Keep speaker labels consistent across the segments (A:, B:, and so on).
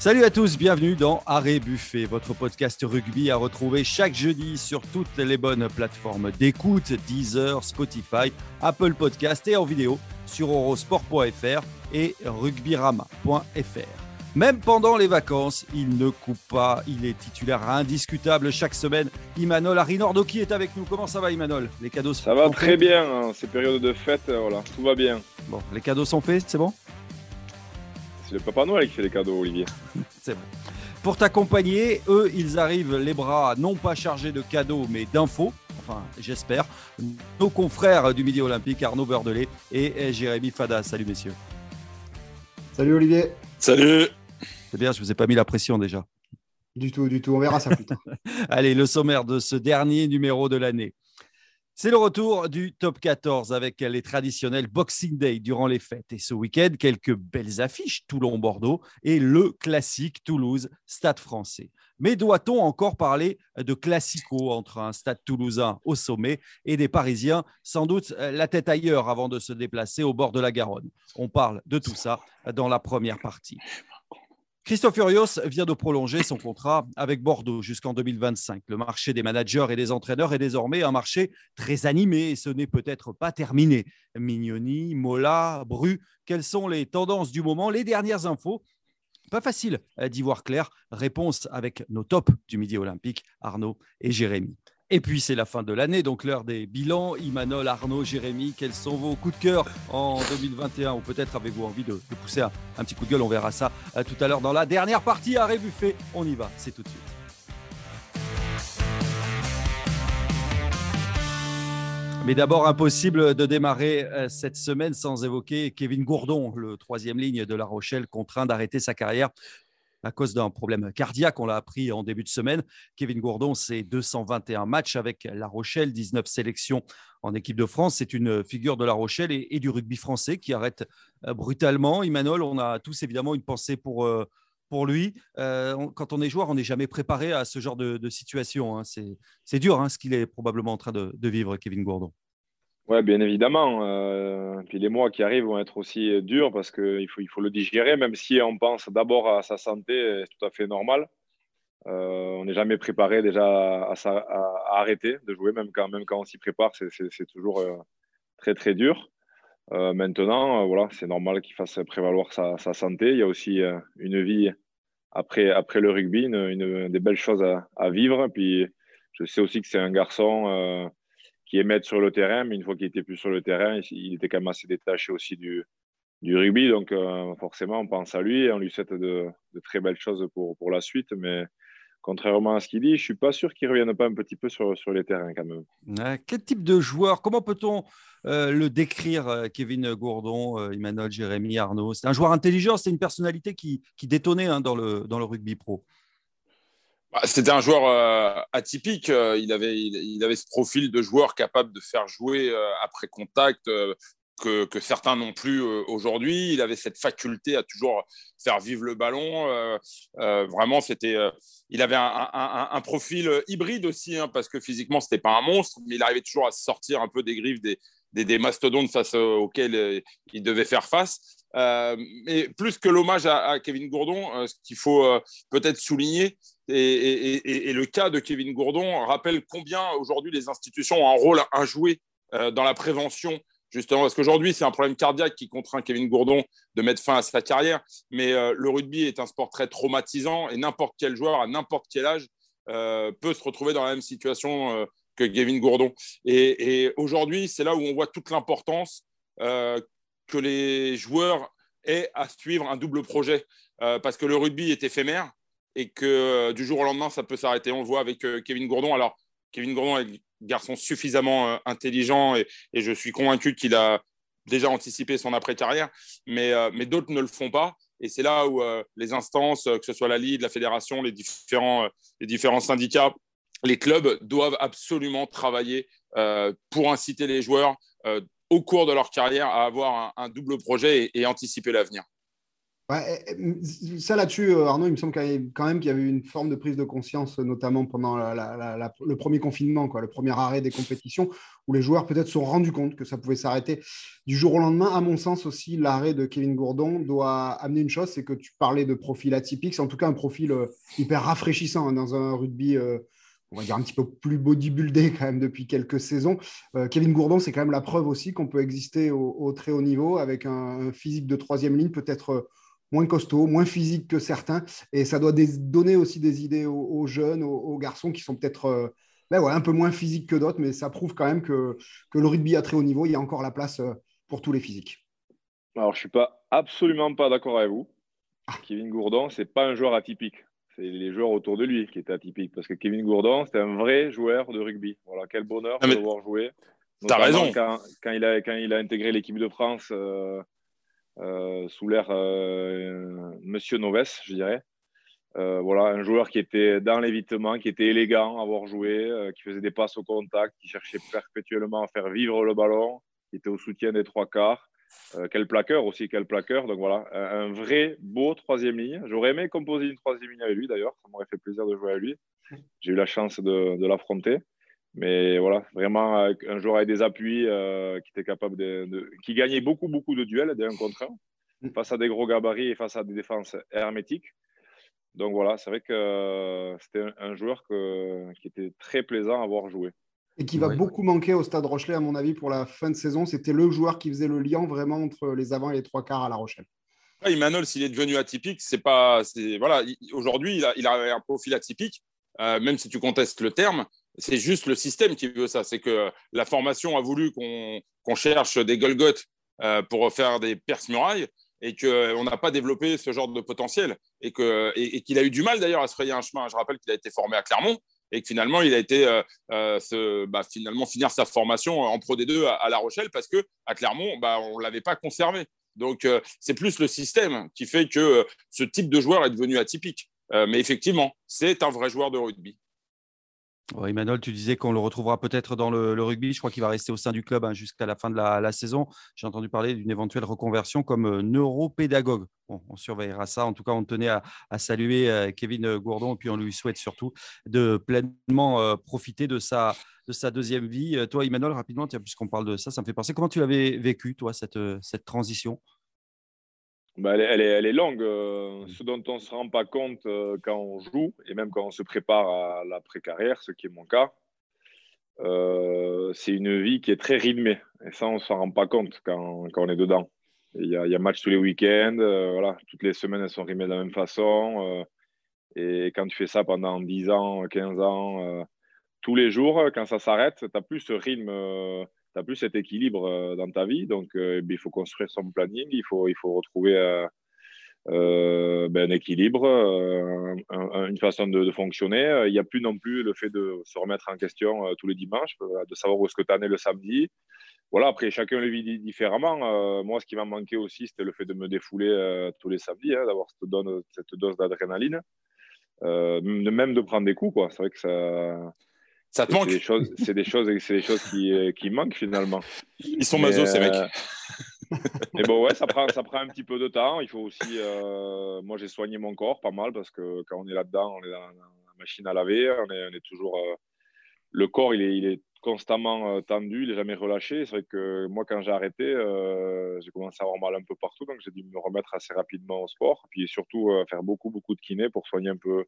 A: Salut à tous, bienvenue dans Arrêt Buffet, votre podcast rugby à retrouver chaque jeudi sur toutes les bonnes plateformes d'écoute, Deezer, Spotify, Apple Podcast et en vidéo sur eurosport.fr et rugbyrama.fr. Même pendant les vacances, il ne coupe pas, il est titulaire indiscutable chaque semaine. Imanol Arinordoki est avec nous. Comment ça va Imanol?
B: Les cadeaux Ça va très bien, hein. ces périodes de fête, euh, voilà, tout va bien.
A: Bon, les cadeaux sont faits, c'est bon?
B: C'est le Papa Noël qui fait les cadeaux, Olivier.
A: c'est bon. Pour t'accompagner, eux, ils arrivent les bras non pas chargés de cadeaux, mais d'infos. Enfin, j'espère. Nos confrères du Midi Olympique, Arnaud Beurdelet et Jérémy Fada. Salut, messieurs.
C: Salut, Olivier.
D: Salut.
A: C'est bien, je ne vous ai pas mis la pression déjà.
C: Du tout, du tout. On verra ça plus tard.
A: Allez, le sommaire de ce dernier numéro de l'année. C'est le retour du top 14 avec les traditionnels Boxing Day durant les fêtes. Et ce week-end, quelques belles affiches Toulon-Bordeaux et le classique Toulouse-Stade français. Mais doit-on encore parler de classico entre un stade toulousain au sommet et des Parisiens? Sans doute la tête ailleurs avant de se déplacer au bord de la Garonne On parle de tout ça dans la première partie. Christophe Furios vient de prolonger son contrat avec Bordeaux jusqu'en 2025. Le marché des managers et des entraîneurs est désormais un marché très animé et ce n'est peut-être pas terminé. Mignoni, Mola, Bru, quelles sont les tendances du moment, les dernières infos pas facile d'y voir clair. Réponse avec nos tops du Midi Olympique, Arnaud et Jérémy. Et puis c'est la fin de l'année, donc l'heure des bilans. Imanol, Arnaud, Jérémy, quels sont vos coups de cœur en 2021 Ou peut-être avez-vous envie de, pousser un, petit coup de gueule? On verra ça euh, tout à l'heure dans la dernière partie à Buffet. On y va, c'est tout de suite. Mais d'abord, impossible de démarrer euh, cette semaine sans évoquer Kevin Gourdon, le troisième ligne de La Rochelle, contraint d'arrêter sa carrière à cause d'un problème cardiaque. On l'a appris en début de semaine. Kevin Gourdon, c'est 221 matchs avec La Rochelle, 19 sélections en équipe de France. C'est une figure de La Rochelle et, du rugby français qui arrête euh, brutalement. Imanol, on a tous évidemment une pensée pour, euh, lui. Euh, quand on est joueur, on n'est jamais préparé à ce genre de, situation. Hein. C'est dur hein, ce qu'il est probablement en train de vivre, Kevin Gourdon.
B: Oui, bien évidemment. Euh, puis les mois qui arrivent vont être aussi euh, durs parce qu'il faut, il faut le digérer, même si on pense d'abord à sa santé, c'est tout à fait normal. Euh, on n'est jamais préparé déjà à, arrêter de jouer, même quand, même quand on s'y prépare, c'est toujours très très dur. maintenant, voilà, c'est normal qu'il fasse prévaloir sa, santé. Il y a aussi une vie après, après le rugby, une, des belles choses à, à, vivre. Puis je sais aussi que c'est un garçon qui aimait sur le terrain, mais une fois qu'il était plus sur le terrain, il, était quand même assez détaché aussi du, du rugby. Donc, euh, forcément, on pense à lui et on lui souhaite de, très belles choses pour, pour, la suite. Mais contrairement à ce qu'il dit, je ne suis pas sûr qu'il ne revienne pas un petit peu sur, sur les terrains quand même.
A: quel type de joueur Comment peut-on euh, le décrire, euh, Kevin Gourdon, Emmanuel, Jérémy, Arnaud? C'est un joueur intelligent, c'est une personnalité qui, qui détonnait hein, dans, le, dans le rugby pro.
D: Bah, c'était un joueur euh, atypique. Euh, il, avait, il, avait ce profil de joueur capable de faire jouer euh, après contact que, certains n'ont plus aujourd'hui. Il avait cette faculté à toujours faire vivre le ballon. vraiment, c'était. il avait un, profil hybride aussi, hein, parce que physiquement, c'était pas un monstre, mais il arrivait toujours à sortir un peu des griffes des, mastodontes face auxquels il devait faire face. mais plus que l'hommage à, Kevin Gourdon, ce qu'il faut peut-être souligner, et, le cas de Kevin Gourdon rappelle combien aujourd'hui les institutions ont un rôle à jouer euh, dans la prévention justement, parce qu'aujourd'hui, c'est un problème cardiaque qui contraint Kevin Gourdon de mettre fin à sa carrière. Mais euh, le rugby est un sport très traumatisant et n'importe quel joueur, à n'importe quel âge, euh, peut se retrouver dans la même situation que Kevin Gourdon. Et, aujourd'hui, c'est là où on voit toute l'importance que les joueurs aient à suivre un double projet. parce que le rugby est éphémère et que euh, du jour au lendemain, ça peut s'arrêter. On le voit avec euh, Kevin Gourdon. Alors, Kevin Gourdon est un garçon suffisamment euh, intelligent et, je suis convaincu qu'il a déjà anticipé son après-carrière, mais, mais d'autres ne le font pas. Et c'est là où les instances, que ce soit la Ligue, la Fédération, les différents, les différents syndicats, les clubs doivent absolument travailler pour inciter les joueurs au cours de leur carrière à avoir un, double projet et anticiper l'avenir.
C: Ça là-dessus, euh, Arnaud, il me semble quand même qu'il y avait une forme de prise de conscience, notamment pendant le premier confinement, le premier arrêt des compétitions, où les joueurs peut-être se sont rendus compte que ça pouvait s'arrêter du jour au lendemain. À mon sens aussi, l'arrêt de Kevin Gourdon doit amener une chose, c'est que tu parlais de profil atypique, c'est en tout cas un profil euh, hyper rafraîchissant hein, dans un rugby. Euh, on va dire un petit peu plus bodybuildé quand même depuis quelques saisons. Euh, Kevin Gourdon, c'est quand même la preuve aussi qu'on peut exister au, très haut niveau avec un, physique de troisième ligne peut-être moins costaud, moins physique que certains. Et ça doit donner aussi des idées aux, jeunes, aux, garçons qui sont peut-être ben un peu moins physiques que d'autres, mais ça prouve quand même que, que le rugby à très haut niveau, il y a encore la place euh, pour tous les physiques.
B: Alors, je ne suis pas absolument pas d'accord avec vous. Ah. Kevin Gourdon, ce n'est pas un joueur atypique. C'est les joueurs autour de lui qui étaient atypiques. Parce que Kevin Gourdon, c'était un vrai joueur de rugby. Voilà, quel bonheur de le voir jouer.
D: Tu as raison.
B: Quand, quand, il a, quand il a intégré l'équipe de France euh, euh, sous l'ère Monsieur Noves, je dirais. Euh, voilà, un joueur qui était dans l'évitement, qui était élégant à avoir joué, euh, qui faisait des passes au contact, qui cherchait perpétuellement à faire vivre le ballon, qui était au soutien des trois quarts. Euh, quel plaqueur aussi, quel plaqueur. Donc voilà, un, vrai beau troisième ligne. J'aurais aimé composer une troisième ligne avec lui d'ailleurs, ça m'aurait fait plaisir de jouer avec lui. J'ai eu la chance de, l'affronter. Mais voilà, vraiment un joueur avec des appuis qui était capable de, qui gagnait beaucoup, beaucoup de duels d'un contre un face à des gros gabarits et face à des défenses hermétiques. Donc voilà, c'est vrai que euh, c'était un, joueur qui était très plaisant à voir jouer.
C: Et qui va beaucoup manquer au Stade Rochelet, à mon avis, pour la fin de saison. C'était le joueur qui faisait le lien vraiment entre les avants et les trois quarts à La Rochelle.
D: Emmanuel, s'il est devenu atypique, c'est pas. Voilà, aujourd'hui, il a, il a, un profil atypique, euh, même si tu contestes le terme. C'est juste le système qui veut ça. C'est que la formation a voulu qu'on cherche des Golgoth euh, pour faire des perce-murailles et qu'on n'a pas développé ce genre de potentiel et qu'il et, a eu du mal d'ailleurs à se frayer un chemin. Je rappelle qu'il a été formé à Clermont et que finalement il a été euh, euh, bah, finalement finir sa formation en Pro D2 à, La Rochelle parce que à Clermont bah, on l'avait pas conservé. Donc euh, c'est plus le système qui fait que ce type de joueur est devenu atypique. mais effectivement, c'est un vrai joueur de rugby.
A: Emmanuel, tu disais qu'on le retrouvera peut-être dans le, rugby. Je crois qu'il va rester au sein du club hein, jusqu'à la fin de la, saison. J'ai entendu parler d'une éventuelle reconversion comme euh, neuropédagogue. on surveillera ça. En tout cas, on tenait à, saluer euh, Kevin Gourdon et puis on lui souhaite surtout de pleinement euh, profiter de sa, de sa deuxième vie. Toi, Emmanuel, rapidement, puisqu'on parle de ça, ça me fait penser. Comment tu l'avais vécu, toi, cette transition?
B: Bah, elle, est, elle, est, longue. Euh, ce dont on ne se rend pas compte euh, quand on joue, et même quand on se prépare à l'après-carrière, ce qui est mon cas, euh, c'est une vie qui est très rythmée. Et ça, on ne s'en rend pas compte quand, quand, on est dedans. Il y, a, y a match tous les week-ends, voilà, toutes les semaines, elles sont rythmées de la même façon. et quand tu fais ça pendant 10 ans, 15 ans, tous les jours, quand ça s'arrête, tu n'as plus ce rythme n'as plus cet équilibre euh, dans ta vie. Donc, euh, eh il faut construire son planning, il faut, retrouver euh, ben, un équilibre, une façon de, fonctionner. Il n'y a plus non plus le fait de se remettre en question tous les dimanches, de savoir où est-ce que tu en es le samedi. Voilà, après, chacun le vit différemment. moi, ce qui m'a manqué aussi, c'était le fait de me défouler tous les samedis, hein, d'avoir cette, dose d'adrénaline. même de prendre des coups. C'est vrai que ça
D: ça te manque
B: C'est des choses, c'est des choses qui, euh, qui, manquent finalement.
D: Ils sont maso, ces mecs. Euh,
B: mais bon, ouais, ça prend, ça prend un petit peu de temps. Il faut aussi. Euh, moi, j'ai soigné mon corps pas mal parce que quand on est là-dedans, on est dans la machine à laver. On est, on est toujours. le corps, il est, il est constamment tendu, il n'est jamais relâché. C'est vrai que moi, quand j'ai arrêté, j'ai commencé à avoir mal un peu partout. Donc, j'ai dû me remettre assez rapidement au sport. Puis surtout, faire beaucoup, beaucoup de kiné pour soigner un peu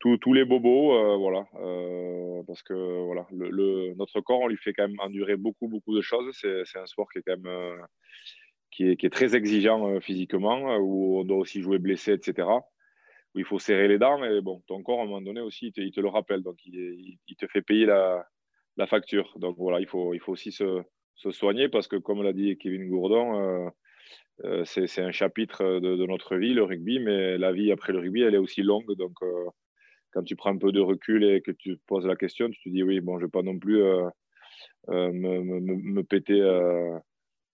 B: tous les bobos, euh, voilà, euh, parce que voilà, notre corps, on lui fait quand même endurer beaucoup, beaucoup de choses. C'est un sport qui est quand même euh, qui, est, qui, est, très exigeant physiquement, où on doit aussi jouer blessé, etc. Où il faut serrer les dents, mais bon, ton corps, à un moment donné aussi, il te, le rappelle, donc il, te fait payer la, facture. Donc voilà, il faut, il faut aussi se, se soigner, parce que comme l'a dit Kevin Gourdon, c'est un chapitre de, de, notre vie, le rugby, mais la vie après le rugby, elle est aussi longue, donc quand tu prends un peu de recul et que tu poses la question, tu te dis oui, bon, je ne vais pas non plus euh, euh, me, me, me, péter, euh,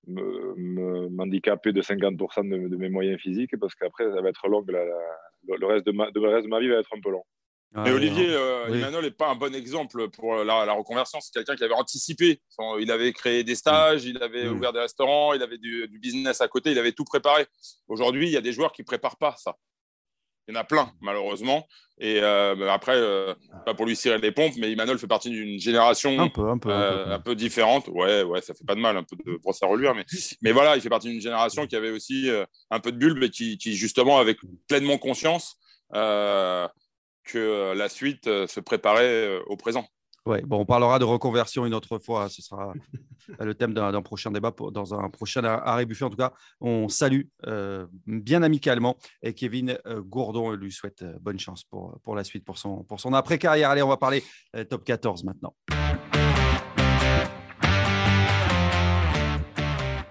B: m'handicaper de 50% de, mes moyens physiques parce qu'après, ça va être long. le, reste de ma, le reste de ma vie va être un peu long.
D: Mais Olivier Emmanuel n'est pas un bon exemple pour la, reconversion. C'est quelqu'un qui avait anticipé. Il avait créé des stages, il avait mm. ouvert des restaurants, il avait du, du, business à côté, il avait tout préparé. Aujourd'hui, il y a des joueurs qui ne préparent pas ça. Il y en a plein, malheureusement. Et euh, après, euh, pas pour lui cirer les pompes, mais Emmanuel fait partie d'une génération
A: un peu, un, peu,
D: un, peu, différente. Ouais, ouais, ça fait pas de mal, un peu de brosse à reluire. Mais, mais voilà, il fait partie d'une génération qui avait aussi un peu de bulbe et qui, qui justement, avait pleinement conscience que la suite se préparait au présent.
A: Ouais, bon, on parlera de reconversion une autre fois. Ce sera le thème d'un prochain débat, dans un prochain arrêt buffet. En tout cas, on salue euh, bien amicalement et Kevin euh, Gourdon lui souhaite euh, bonne chance pour, la suite, pour son, pour son après-carrière. Allez, on va parler top 14 maintenant.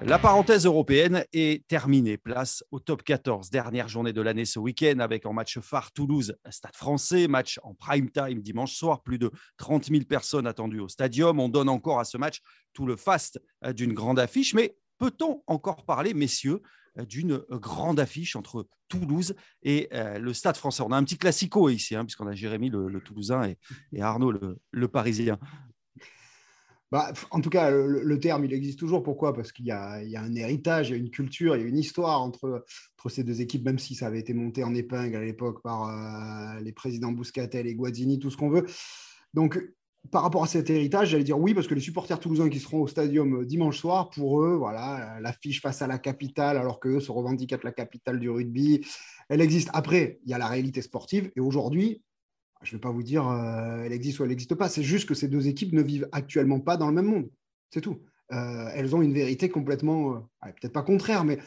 A: La parenthèse européenne est terminée. Place au top 14. Dernière journée de l'année ce week-end avec en match phare Toulouse, Stade français. Match en prime time dimanche soir. Plus de 30 000 personnes attendues au stadium. On donne encore à ce match tout le faste euh, d'une grande affiche. Mais peut-on encore parler, messieurs, euh, d'une grande affiche entre Toulouse et euh, le Stade français? On a un petit classico ici, hein, puisqu'on a Jérémy le, Toulousain et, Arnaud le Parisien.
C: Bah, en tout cas, le, terme, il existe toujours. Pourquoi? Parce qu'il y, a un héritage, il y a une culture, il y a une histoire entre, ces deux équipes, même si ça avait été monté en épingle à l'époque par euh, les présidents Bouscatel et Guazzini, tout ce qu'on veut. Donc, par rapport à cet héritage, j'allais dire oui, parce que les supporters toulousains qui seront au stadium euh, dimanche soir, pour eux, voilà, l'affiche face à la capitale, alors qu'eux se revendiquent être la capitale du rugby, elle existe. Après, il y a la réalité sportive, et aujourd'hui, je ne vais pas vous dire euh, elle existe ou elle n'existe pas. C'est juste que ces deux équipes ne vivent actuellement pas dans le même monde. C'est tout. Euh, elles ont une vérité complètement, euh, peut-être pas contraire, mais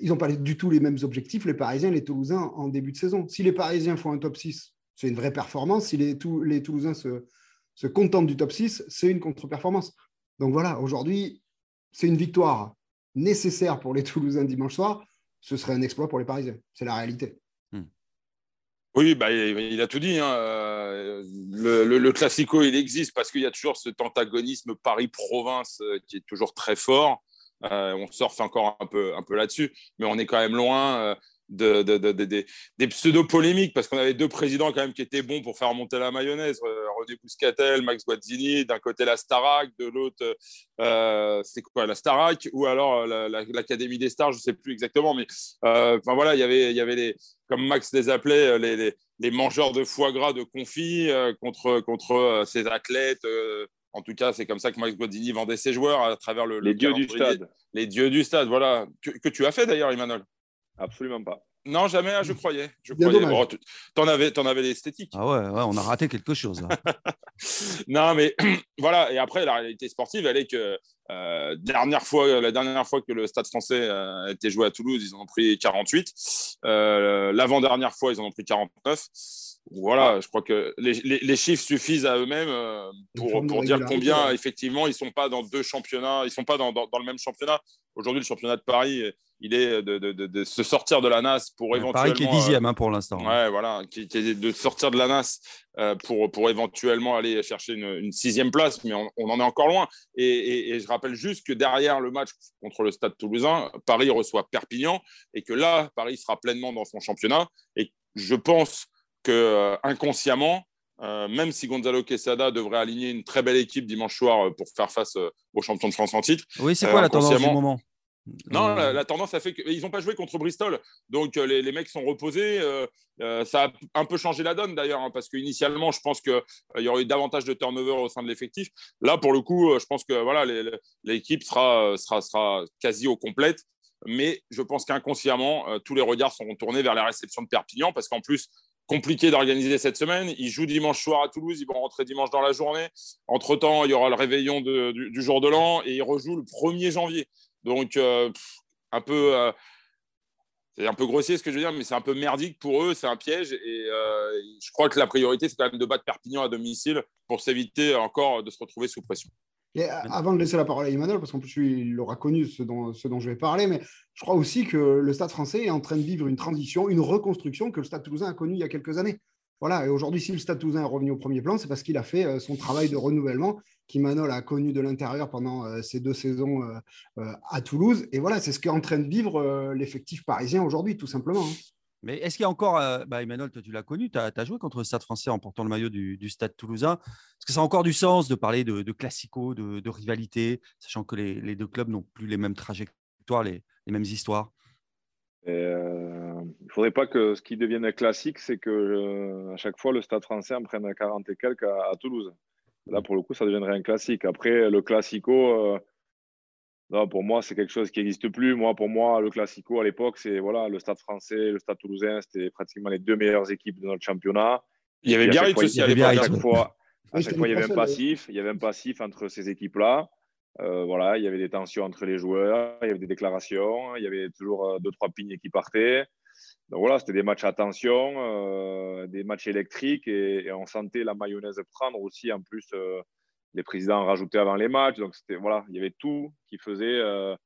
C: ils n'ont pas du tout les mêmes objectifs, les Parisiens et les Toulousains, en début de saison. Si les Parisiens font un top 6, c'est une vraie performance. Si les, Toulousains se, se contentent du top 6, c'est une contre-performance. Donc voilà, aujourd'hui, c'est une victoire nécessaire pour les Toulousains dimanche soir. Ce serait un exploit pour les Parisiens. C'est la réalité.
D: Oui, bah, il a tout dit. Hein. Le, le, classico, il existe parce qu'il y a toujours cet antagonisme Paris-Province euh, qui est toujours très fort. Euh, on surfe encore un peu, un peu là-dessus, mais on est quand même loin de, des pseudo-polémiques, parce qu'on avait deux présidents quand même qui étaient bons pour faire monter la mayonnaise. Euh, René Bouscatel, Max Guazzini, d'un côté la Starac, de l'autre, euh, c'est quoi la Starac, ou alors euh, l'Académie des Stars, je ne sais plus exactement, mais enfin voilà, y il y avait les, comme Max les appelait, les, les, mangeurs de foie gras de confit contre, contre ces athlètes. En tout cas, c'est comme ça que Max Guazzini vendait ses joueurs à travers le.
B: Les dieux du stade.
D: Les dieux du stade, voilà. Que, que tu as fait d'ailleurs, Emmanuel?
B: Absolument pas.
D: Non, jamais, hein, je croyais. Je croyais. t'en avais, en avais l'esthétique.
A: Ah ouais, on a raté quelque chose.
D: non, mais voilà. Et après, la réalité sportive, elle est que euh, dernière fois, la dernière fois que le Stade français euh, a été joué à Toulouse, ils en ont pris 48. Euh, l'avant-dernière fois, ils en ont pris 49. Voilà, je crois que les, chiffres suffisent à eux-mêmes pour, pour dire combien, effectivement, ils ne sont pas dans deux championnats, ils ne sont pas dans, dans le même championnat. Aujourd'hui, le championnat de Paris il est de, de, de, se sortir de la NAS pour éventuellement. Paris
A: qui est dixième hein, pour l'instant.
D: Ouais, voilà, qui, est de sortir de la NAS euh, pour, pour éventuellement aller chercher une, sixième place, mais on, en est encore loin. Et, et, je rappelle juste que derrière le match contre le Stade Toulousain, Paris reçoit Perpignan et que là, Paris sera pleinement dans son championnat. Et je pense que euh, inconsciemment, euh, même si Gonzalo Quesada devrait aligner une très belle équipe dimanche soir pour faire face aux champions de France en titre.
A: Oui, c'est quoi la tendance du moment?
D: Non, la, tendance a fait qu'ils n'ont pas joué contre Bristol, donc euh, les, mecs sont reposés. Euh, euh, ça a un peu changé la donne d'ailleurs, hein, parce qu'initialement, je pense qu'il y aurait eu davantage de turnover au sein de l'effectif. Là, pour le coup, je pense que voilà, l'équipe sera, sera, sera quasi au complète, mais je pense qu'inconsciemment, tous les regards seront tournés vers la réception de Perpignan, parce qu'en plus, compliqué d'organiser cette semaine. Ils jouent dimanche soir à Toulouse, ils vont rentrer dimanche dans la journée. Entre-temps, il y aura le réveillon du, du, jour de l'an et ils rejouent le 1er janvier. Donc, euh. Euh, c'est un peu grossier ce que je veux dire, mais c'est un peu merdique pour eux, c'est un piège. Et euh, je crois que la priorité, c'est quand même de battre Perpignan à domicile pour s'éviter encore de se retrouver sous pression.
C: Avant de laisser la parole à Emmanuel, parce qu'en plus, il aura connu ce dont, ce dont je vais parler, mais je crois aussi que le Stade français est en train de vivre une transition, une reconstruction que le Stade toulousain a connue il y a quelques années. Voilà, et aujourd'hui, si le Stade Toulousain est revenu au premier plan, c'est parce qu'il a fait euh, son travail de renouvellement qu'Imanol a connu de l'intérieur pendant euh, ces deux saisons euh, à Toulouse. Et voilà, c'est ce qu'est en train de vivre l'effectif parisien aujourd'hui, tout simplement. Hein.
A: Mais est-ce qu'il y a encore, bah Emmanuel, toi tu l'as connu, tu as, joué contre le Stade français en portant le maillot du, Stade toulousain. Est-ce que ça a encore du sens de parler de, classico, de, rivalité, sachant que les, deux clubs n'ont plus les mêmes trajectoires, les, mêmes histoires?
B: Euh, ne faudrait pas que ce qui devienne classique, c'est que à chaque fois le Stade français en prenne 40 et quelques à, Toulouse. Là, pour le coup, ça deviendrait un classique. Après, le classico, pour moi, c'est quelque chose qui n'existe plus. Moi, pour moi, le Classico à l'époque, c'est voilà, le Stade français, le Stade toulousain, c'était pratiquement les deux meilleures équipes de notre championnat.
D: Il y avait Biarritz aussi
B: à l'époque. À chaque fois, à chaque fois il y avait un passif. Il y avait un passif entre ces équipes-là. Euh, voilà, il y avait des tensions entre les joueurs, il y avait des déclarations, il y avait toujours euh, deux, trois pignes qui partaient. Donc voilà, c'était des matchs à tension, euh, des matchs électriques et, on sentait la mayonnaise prendre aussi en plus les présidents rajoutaient avant les matchs. Donc, voilà, il y avait tout qui faisait euh,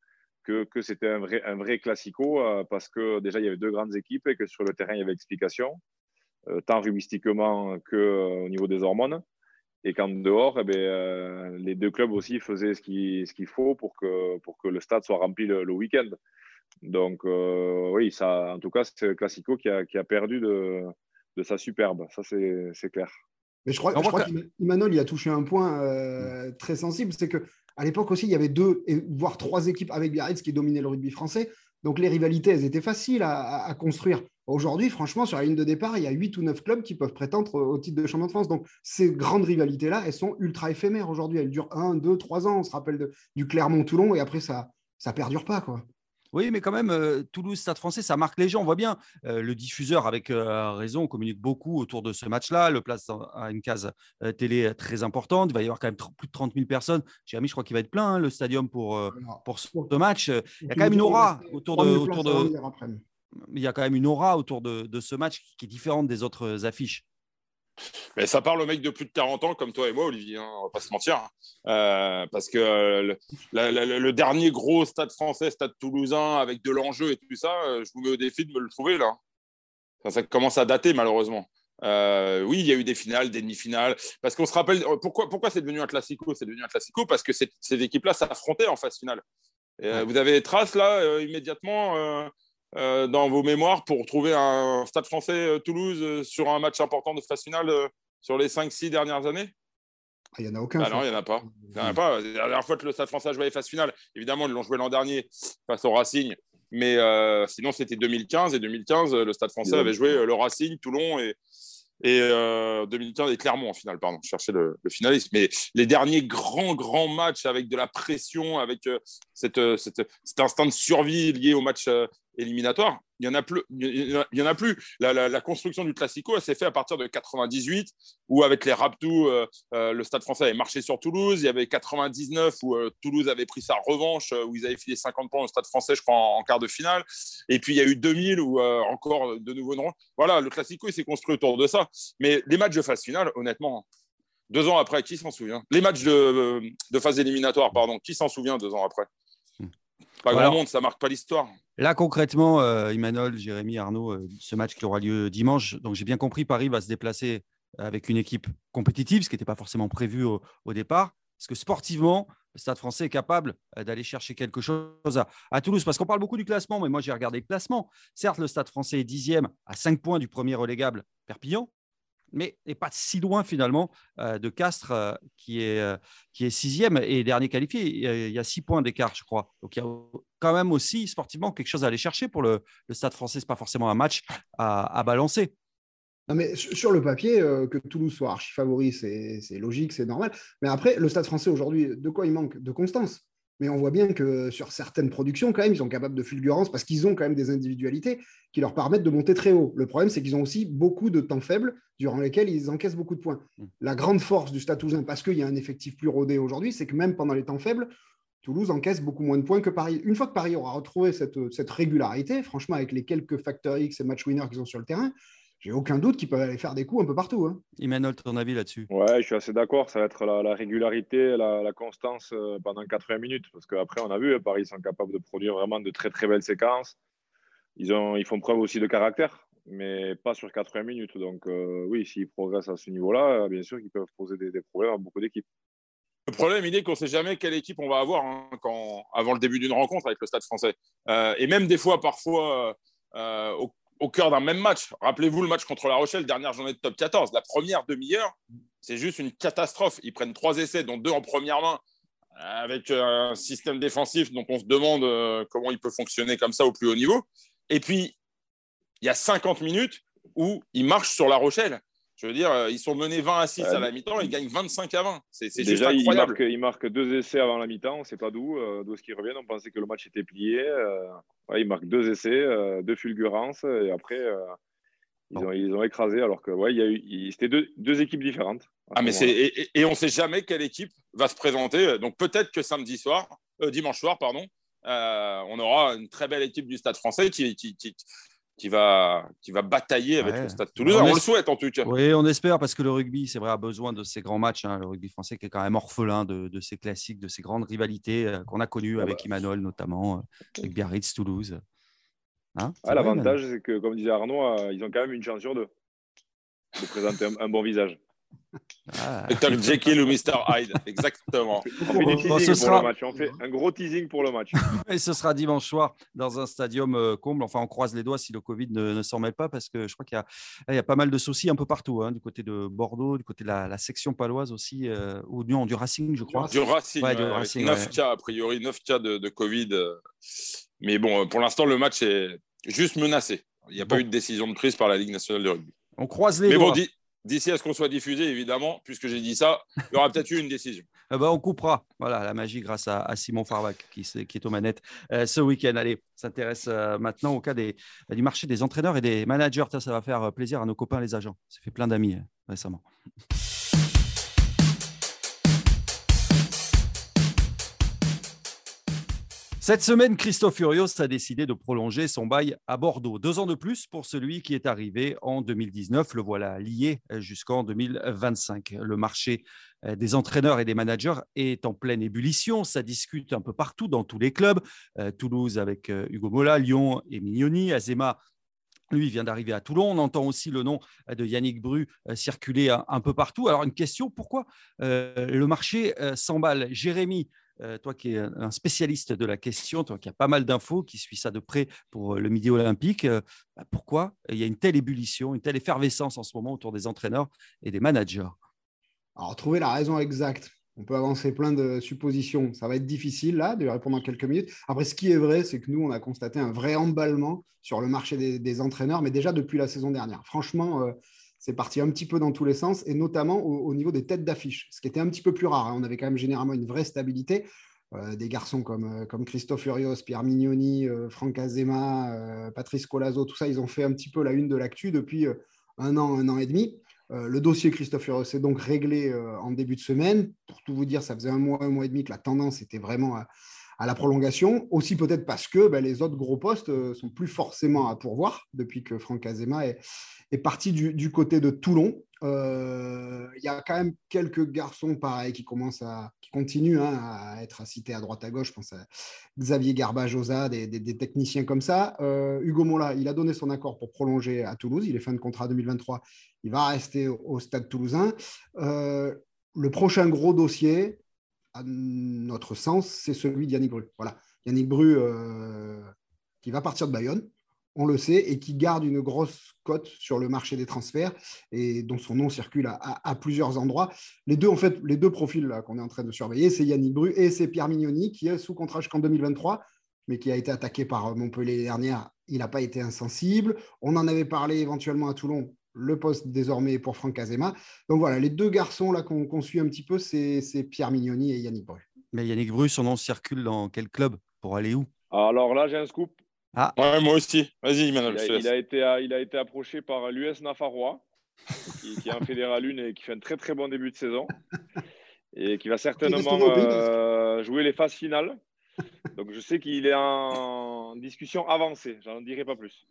B: que, que, c'était un vrai, un vrai classico euh, parce que déjà, il y avait deux grandes équipes et que sur le terrain, il y avait explication, euh, tant rubistiquement qu'au niveau des hormones. Et qu'en dehors, eh bien, les deux clubs aussi faisaient ce qu'il, ce qu'il faut pour que, pour que le stade soit rempli le, week-end. Donc, oui, ça, en tout cas, c'est classico qui a, qui a perdu de, de sa superbe. Ça, c'est, c'est clair.
C: Mais je crois, qu'Imanol il a touché un point euh, très sensible, c'est que à l'époque aussi, il y avait deux, voire trois équipes avec Biarritz qui dominaient le rugby français. Donc les rivalités, elles étaient faciles à, construire. Aujourd'hui, franchement, sur la ligne de départ, il y a huit ou neuf clubs qui peuvent prétendre au titre de champion de France. Donc ces grandes rivalités-là, elles sont ultra éphémères aujourd'hui. Elles durent un, deux, trois ans. On se rappelle du Clermont-Toulon et après, ça ne perdure pas. quoi.
A: Oui, mais quand même, euh, Toulouse, Stade français, ça marque les gens. On voit bien, euh, le diffuseur, avec euh, raison, communique beaucoup autour de ce match-là, le place à une case télé très importante. Il va y avoir quand même plus de 30 000 personnes. Jérémy, je crois qu'il va être plein, hein, le stadium, pour, pour ce match. Il y a quand même une aura autour de. Autour de... Il y a quand même une aura autour de, de ce match qui est différente des autres affiches.
D: Mais ça parle au mec de plus de 40 ans comme toi et moi, Olivier, hein, on va pas se mentir. Euh, parce que euh, le, dernier gros stade français, stade toulousain, avec de l'enjeu et tout ça, euh, je vous mets au défi de me le trouver là. Ça, commence à dater malheureusement. oui, il y a eu des finales, des demi-finales. Parce qu'on se rappelle, pourquoi, pourquoi c'est devenu un classico? C'est devenu un classico parce que ces, équipes-là s'affrontaient en phase finale. Vous avez des traces là, immédiatement euh, dans vos mémoires pour trouver un Stade français euh, Toulouse euh, sur un match important de phase finale sur les 5-6 dernières années?
C: Ah, Il n'y en a aucun.
D: Ah non, il n'y en a pas. Il y en a pas. La dernière fois que le Stade français a joué les phases finales, évidemment, ils l'ont joué l'an dernier face au Racing. Mais sinon, c'était 2015. Et 2015, le Stade français avait joué le Racing, Toulon et, et 2015 et Clermont en finale, pardon, je cherchais le, finaliste. Mais les derniers grands, grands matchs avec de la pression, avec cette, cet instinct de survie lié au match éliminatoire, il y en a plus. Il y en a plus. La, construction du Classico, s'est faite à partir de 98, où avec les Raptous, euh, euh, le Stade français avait marché sur Toulouse. Il y avait 99, où euh, Toulouse avait pris sa revanche, où ils avaient filé 50 points au Stade français, je crois, en, quart de finale. Et puis il y a eu 2000, où encore de nouveau non. Voilà, le Classico, il s'est construit autour de ça. Mais les matchs de phase finale, honnêtement, deux ans après, qui s'en souvient? Les matchs de, phase éliminatoire, pardon, qui s'en souvient deux ans après? Hmm. Pas grand monde, ça marque pas l'histoire.
A: Là, concrètement, euh, Emmanuel, Jérémy, Arnaud, euh, ce match qui aura lieu dimanche, donc j'ai bien compris, Paris va se déplacer avec une équipe compétitive, ce qui n'était pas forcément prévu au, départ. Parce que sportivement, le Stade français est capable euh, d'aller chercher quelque chose à, Toulouse? Parce qu'on parle beaucoup du classement, mais moi j'ai regardé le classement. Certes, le Stade français est dixième à 5 points du premier relégable Perpignan, mais n'est pas si loin finalement euh, de Castres euh, qui, est, euh, qui est sixième et dernier qualifié. Il y a six points d'écart, je crois. Donc quand même aussi sportivement quelque chose à aller chercher pour le, Stade français. Ce n'est pas forcément un match à, balancer.
C: Non, mais sur le papier, que Toulouse soit archi favori, c'est logique, c'est normal. Mais après, le Stade français aujourd'hui, de quoi il manque? De constance. Mais on voit bien que sur certaines productions, quand même, ils sont capables de fulgurance parce qu'ils ont quand même des individualités qui leur permettent de monter très haut. Le problème, c'est qu'ils ont aussi beaucoup de temps faibles durant lesquels ils encaissent beaucoup de points. Mm. La grande force du Stade Toulousain, parce qu'il y a un effectif plus rodé aujourd'hui, c'est que même pendant les temps faibles, Toulouse encaisse beaucoup moins de points que Paris. Une fois que Paris aura retrouvé cette, cette régularité, franchement, avec les quelques facteurs X et match winners qu'ils ont sur le terrain, j'ai aucun doute qu'ils peuvent aller faire des coups un peu partout. Hein.
A: Emmanuel, ton avis là-dessus?
B: Ouais, je suis assez d'accord. Ça va être la, régularité, la, constance euh, pendant 80 minutes. Parce qu'après, on a vu, hein, Paris sont capables de produire vraiment de très très belles séquences. Ils, ont, ils font preuve aussi de caractère, mais pas sur 80 minutes. Donc euh, oui, s'ils progressent à ce niveau-là, euh, bien sûr qu'ils peuvent poser des, problèmes à beaucoup d'équipes.
D: Le problème, il est qu'on ne sait jamais quelle équipe on va avoir hein, quand, avant le début d'une rencontre avec le Stade français. et même des fois, parfois, au au cœur d'un même match. Rappelez-vous le match contre La Rochelle, dernière journée de top 14. La première demi-heure, c'est juste une catastrophe. Ils prennent trois essais, dont deux en première main, avec un système défensif dont on se demande euh, comment il peut fonctionner comme ça au plus haut niveau. Et puis, il y a 50 minutes où ils marchent sur La Rochelle. Je veux dire, euh, ils sont menés 20 à 6 à la mi-temps, ils gagnent 25 à 20. C'est juste incroyable.
B: Ils marquent, deux essais avant la mi-temps, on ne sait pas d'où, euh, d'où est-ce qu'ils reviennent. On pensait que le match était plié. Euh, ils marquent deux essais, deux fulgurances, et après, ils, ont, ils, ont, écrasé. Alors que ouais, c'était deux, deux, équipes différentes.
D: Ah, mais et, et, on ne sait jamais quelle équipe va se présenter. Donc peut-être que samedi soir, dimanche soir, pardon, on aura une très belle équipe du Stade français qui, qui, qui qui va, qui va batailler avec le Stade Toulousain. On, le souhaite en tout cas.
A: Oui, on espère parce que le rugby, c'est vrai, a besoin de ces grands matchs. Hein. Le rugby français qui est quand même orphelin de, de ces classiques, de ces grandes rivalités euh, qu'on a connues ah avec bah. notamment, euh, avec Biarritz, Toulouse.
B: Hein ah, L'avantage, c'est que, comme disait Arnaud, euh, ils ont quand même une chance sur deux de présenter un bon visage.
D: Ah. Jekyll ou Mr. Hyde, exactement.
B: On fait, sera... match. on fait un gros teasing pour le match.
A: Et ce sera dimanche soir dans un stadium euh, comble. Enfin, on croise les doigts si le Covid ne, s'en mêle pas, parce que je crois qu'il y, y, a pas mal de soucis un peu partout, hein, du côté de Bordeaux, du côté de la, section paloise aussi, euh, ou non, du Racing, je crois.
D: Du Racing, ouais, du Racing 9 cas, a priori, 9 cas de, Covid. Euh. Mais bon, pour l'instant, le match est juste menacé. Il n'y a pas eu de décision de prise par la Ligue nationale de rugby.
A: On croise les doigts.
D: D'ici à ce qu'on soit diffusé, évidemment, puisque j'ai dit ça, il y aura peut-être eu une décision.
A: Eh ben, on coupera. Voilà, la magie grâce à, Simon Farvac qui, est aux manettes euh, ce week-end. Allez, s'intéresse euh, maintenant au cas du marché des entraîneurs et des managers. Ça, ça va faire euh, plaisir à nos copains les agents. Ça fait plein d'amis récemment. Cette semaine, Christophe Furios a décidé de prolonger son bail à Bordeaux. Deux ans de plus pour celui qui est arrivé en 2019. Le voilà lié jusqu'en 2025. Le marché euh, des entraîneurs et des managers est en pleine ébullition. Ça discute un peu partout dans tous les clubs. Euh, Toulouse avec euh, Hugo Mola, Lyon et Mignoni, Azema lui vient d'arriver à Toulon. On entend aussi le nom de Yannick Bru circuler un, peu partout. Alors, une question pourquoi le marché s'emballe? Jérémy, euh, toi qui es un spécialiste de la question, toi qui as pas mal d'infos, qui suis ça de près pour euh, le Midi Olympique, euh, bah, pourquoi il y a une telle ébullition, une telle effervescence en ce moment autour des entraîneurs et des managers?
C: Alors, trouver la raison exacte. On peut avancer plein de suppositions. Ça va être difficile là de répondre en quelques minutes. Après, ce qui est vrai, c'est que nous, on a constaté un vrai emballement sur le marché des, entraîneurs, mais déjà depuis la saison dernière. Franchement, c'est parti un petit peu dans tous les sens, et notamment au, niveau des têtes d'affiche, ce qui était un petit peu plus rare. Hein. On avait quand même généralement une vraie stabilité. Euh, des garçons comme, euh, comme Christophe Urios, Pierre Mignoni, euh, Franck Azema, Patrice Colazo, tout ça, ils ont fait un petit peu la une de l'actu depuis un an, un an et demi. le dossier Christophe Urios est donc réglé en début de semaine. Pour tout vous dire, ça faisait un mois, un mois et demi que la tendance était vraiment à, la prolongation. Aussi peut-être parce que ben, les autres gros postes sont plus forcément à pourvoir depuis que Franck Azema est, parti du, côté de Toulon. Euh, il y a quand même quelques garçons pareils qui commencent à, qui continuent hein, à être cités à droite à gauche. Je pense à Xavier Garbajosa, des, des, techniciens comme ça. Euh, Hugo Mola, il a donné son accord pour prolonger à Toulouse. Il est fin de contrat 2023. Il va rester au, Stade Toulousain. Euh, le prochain gros dossier, notre sens, c'est celui d'Yannick Bru. Voilà, Yannick Bru qui va partir de Bayonne on le sait, et qui garde une grosse cote sur le marché des transferts et dont son nom circule à, plusieurs endroits. Les deux, en fait, les deux profils qu'on est en train de surveiller, c'est Yannick Bru et c'est Pierre Mignoni, qui est sous contrat jusqu'en 2023, mais qui a été attaqué par Montpellier dernière. Il n'a pas été insensible. On en avait parlé éventuellement à Toulon. Le poste désormais pour Franck Azema. Donc voilà, les deux garçons là qu'on suit un petit peu, c'est Pierre Mignoni et Yannick Bru.
A: Mais Yannick Bru, son nom circule dans quel club Pour aller où?
B: Alors là, j'ai un scoop.
D: Ah. Ouais, moi aussi. Vas-y,
B: Il, a, été, il a été approché par l'US Nafarrois, qui, est un fédéral 1 et qui fait un très très bon début de saison. Et qui va certainement euh, jouer les phases finales. Donc je sais qu'il est en discussion avancée. J'en dirai pas plus.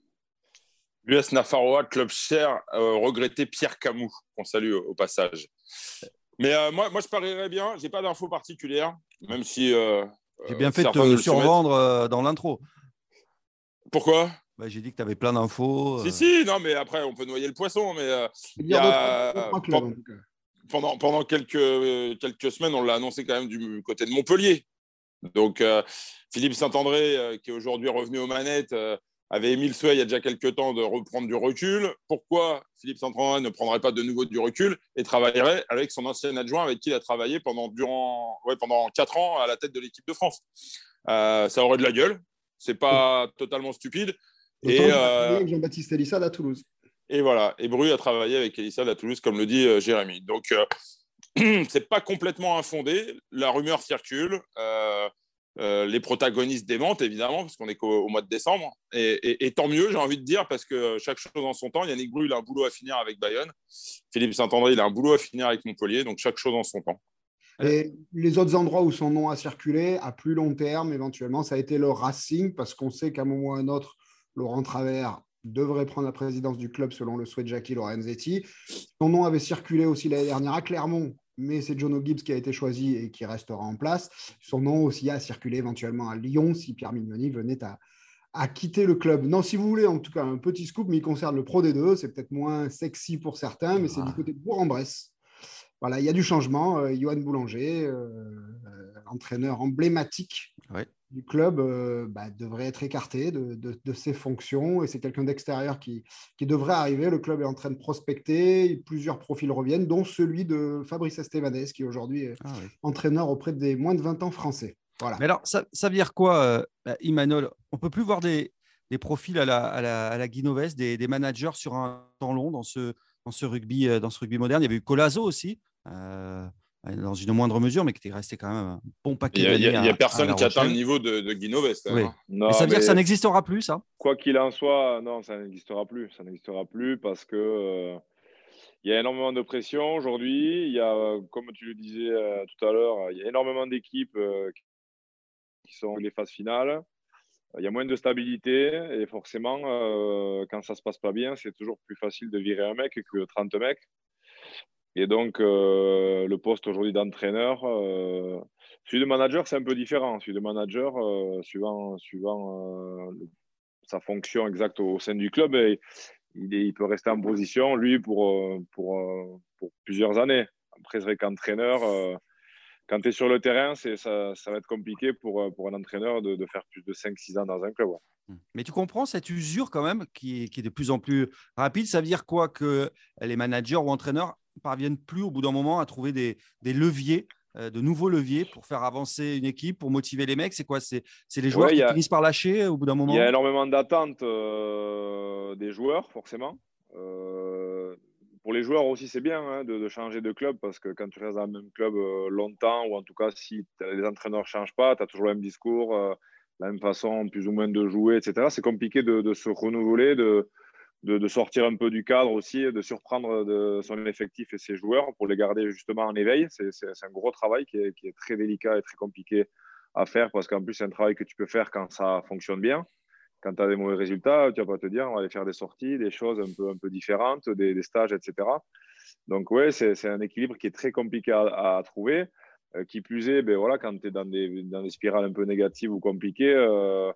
D: L'US Nafarroa, club cher, euh, regretté Pierre Camus, qu'on salue au, passage. Mais euh, moi, moi, je parierais bien. J'ai pas d'infos particulières, même si.
A: J'ai bien fait de te survendre dans l'intro.
D: Pourquoi?
A: Bah, J'ai dit que tu avais plein d'infos.
D: Si, euh. si, non, mais après, on peut noyer le poisson. Mais euh, il y a... pendant, pendant quelques, quelques semaines, on l'a annoncé quand même du côté de Montpellier. Donc, euh, Philippe Saint-André, qui est aujourd'hui revenu aux manettes, avait émis le souhait il y a déjà quelques temps de reprendre du recul. Pourquoi Philippe Saint-André ne prendrait pas de nouveau du recul et travaillerait avec son ancien adjoint avec qui il a travaillé pendant, durant, ouais, pendant 4 ans à la tête de l'équipe de France Ça aurait de la gueule, c'est pas totalement stupide.
C: Et euh, Jean-Baptiste Elissade à Toulouse.
D: Et voilà. Et Bru a travaillé avec Elissade à Toulouse, comme le dit euh, Jérémy. Donc, c'est pas complètement infondé. La rumeur circule. Les protagonistes démentent, évidemment, parce qu'on est qu'au mois de décembre. Et, tant mieux, j'ai envie de dire, parce que chaque chose en son temps. Yannick Bru, il a un boulot à finir avec Bayonne. Philippe Saint-André, il a un boulot à finir avec Montpellier. Donc, chaque chose en son temps.
C: Et les autres endroits où son nom a circulé, à plus long terme, éventuellement, ça a été le Racing, parce qu'on sait qu'à un moment ou à un autre, Laurent Travers devrait prendre la présidence du club selon le souhait de Jackie Lorenzetti. Son nom avait circulé aussi l'année dernière à Clermont, mais c'est John O'Gibbs qui a été choisi et qui restera en place. Son nom aussi a circulé éventuellement à Lyon si Pierre Mignoni venait à, à quitter le club. Non, si vous voulez, en tout cas, un petit scoop, mais il concerne le Pro D2. C'est peut-être moins sexy pour certains, mais c'est du côté de Bourg-en-Bresse. Voilà, il y a du changement. Euh, Johan Boulanger, euh, euh, entraîneur emblématique du club, bah, devrait être écarté de, ses fonctions et c'est quelqu'un d'extérieur qui, devrait arriver. Le club est en train de prospecter, plusieurs profils reviennent, dont celui de Fabrice Estebanez, qui aujourd'hui est ah entraîneur auprès des moins de 20 ans français. Voilà.
A: Mais alors, ça, veut dire quoi, bah, Imanol? On peut plus voir des, profils à la, à la, Guinoves, des, managers sur un temps long dans ce, dans ce rugby, dans ce rugby moderne? Il y avait eu Colazo aussi, euh, dans une moindre mesure, mais qui était resté quand même un bon paquet
D: Il n'y a, personne qui atteint le niveau de, de
A: hein. ça veut dire que ça n'existera plus, ça
B: Quoi qu'il en soit, non, ça n'existera plus. Ça n'existera plus parce que euh, il y a énormément de pression aujourd'hui. Il y a, comme tu le disais euh, tout à l'heure, il y a énormément d'équipes qui sont les phases finales. Il y a moins de stabilité et forcément, quand ça se passe pas bien, c'est toujours plus facile de virer un mec que 30 mecs. Et donc, euh, le poste aujourd'hui d'entraîneur, euh, celui de manager, c'est un peu différent. Celui de manager, euh, suivant, suivant sa fonction exacte au, sein du club, il, peut rester en position, lui, pour, pour, plusieurs années. Après, c'est vrai qu'entraîneur, quand tu es sur le terrain, ça, ça, va être compliqué pour, pour un entraîneur de, faire plus de 5-6 ans dans un club.
A: Mais tu comprends cette usure quand même qui, qui, est de plus en plus rapide. Ça veut dire quoi que les managers ou entraîneurs parviennent plus au bout d'un moment à trouver des, leviers, euh, de nouveaux leviers pour faire avancer une équipe, pour motiver les mecs C'est quoi? C'est les joueurs qui finissent par lâcher euh, au bout d'un moment
B: Il y a énormément d'attentes euh, des joueurs, forcément. pour les joueurs aussi, c'est bien hein, de, changer de club parce que quand tu restes dans le même club longtemps, ou en tout cas si les entraîneurs ne changent pas, tu as toujours le même discours, la même façon plus ou moins de jouer, etc. C'est compliqué de, de, se renouveler, de, de, sortir un peu du cadre aussi, de surprendre de son effectif et ses joueurs pour les garder justement en éveil. C'est un gros travail qui est, très délicat et très compliqué à faire parce qu'en plus, c'est un travail que tu peux faire quand ça fonctionne bien. Quand tu as des mauvais résultats, tu vas pas te dire on va aller faire des sorties, des choses un peu, un peu différentes, des, stages, etc. Donc, ouais, c'est un équilibre qui est très compliqué à, trouver. Euh, qui plus est, ben voilà, quand tu es dans des, dans des, spirales un peu négatives ou compliquées, euh,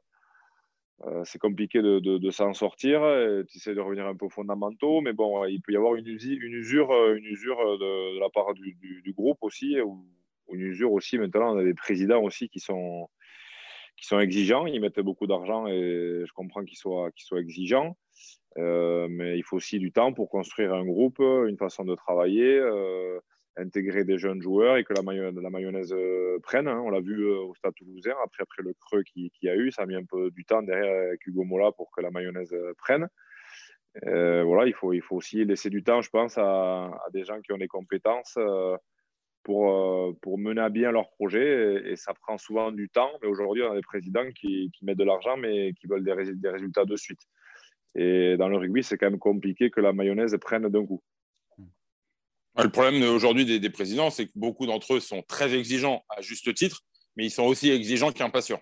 B: euh, c'est compliqué de, s'en sortir. Tu essaies de revenir un peu aux fondamentaux, mais bon, il peut y avoir une, une usure, euh, une usure euh, de, la part du, groupe aussi, ou, une usure aussi. Maintenant, on a des présidents aussi qui sont, qui sont exigeants. Ils mettent beaucoup d'argent et je comprends qu'ils soient, qu'ils soient exigeants. mais il faut aussi du temps pour construire un groupe, une façon de travailler intégrer des jeunes joueurs et que la, mayonnaise euh, prenne. Hein. On l'a vu euh, au Stade Toulousain, après, après le creux qu'il qui a eu, ça a mis un peu du temps derrière avec Hugo Mola pour que la mayonnaise euh, prenne. voilà, il faut, il faut aussi laisser du temps, je pense, à, des gens qui ont des compétences pour, pour mener à bien leur projet. Et, ça prend souvent du temps. Mais aujourd'hui, on a des présidents qui, mettent de l'argent, mais qui veulent des résultats de suite. Et dans le rugby, c'est quand même compliqué que la mayonnaise prenne d'un coup.
D: Le problème aujourd'hui des, présidents, c'est que beaucoup d'entre eux sont très exigeants à juste titre, mais ils sont aussi exigeants qu'impatients.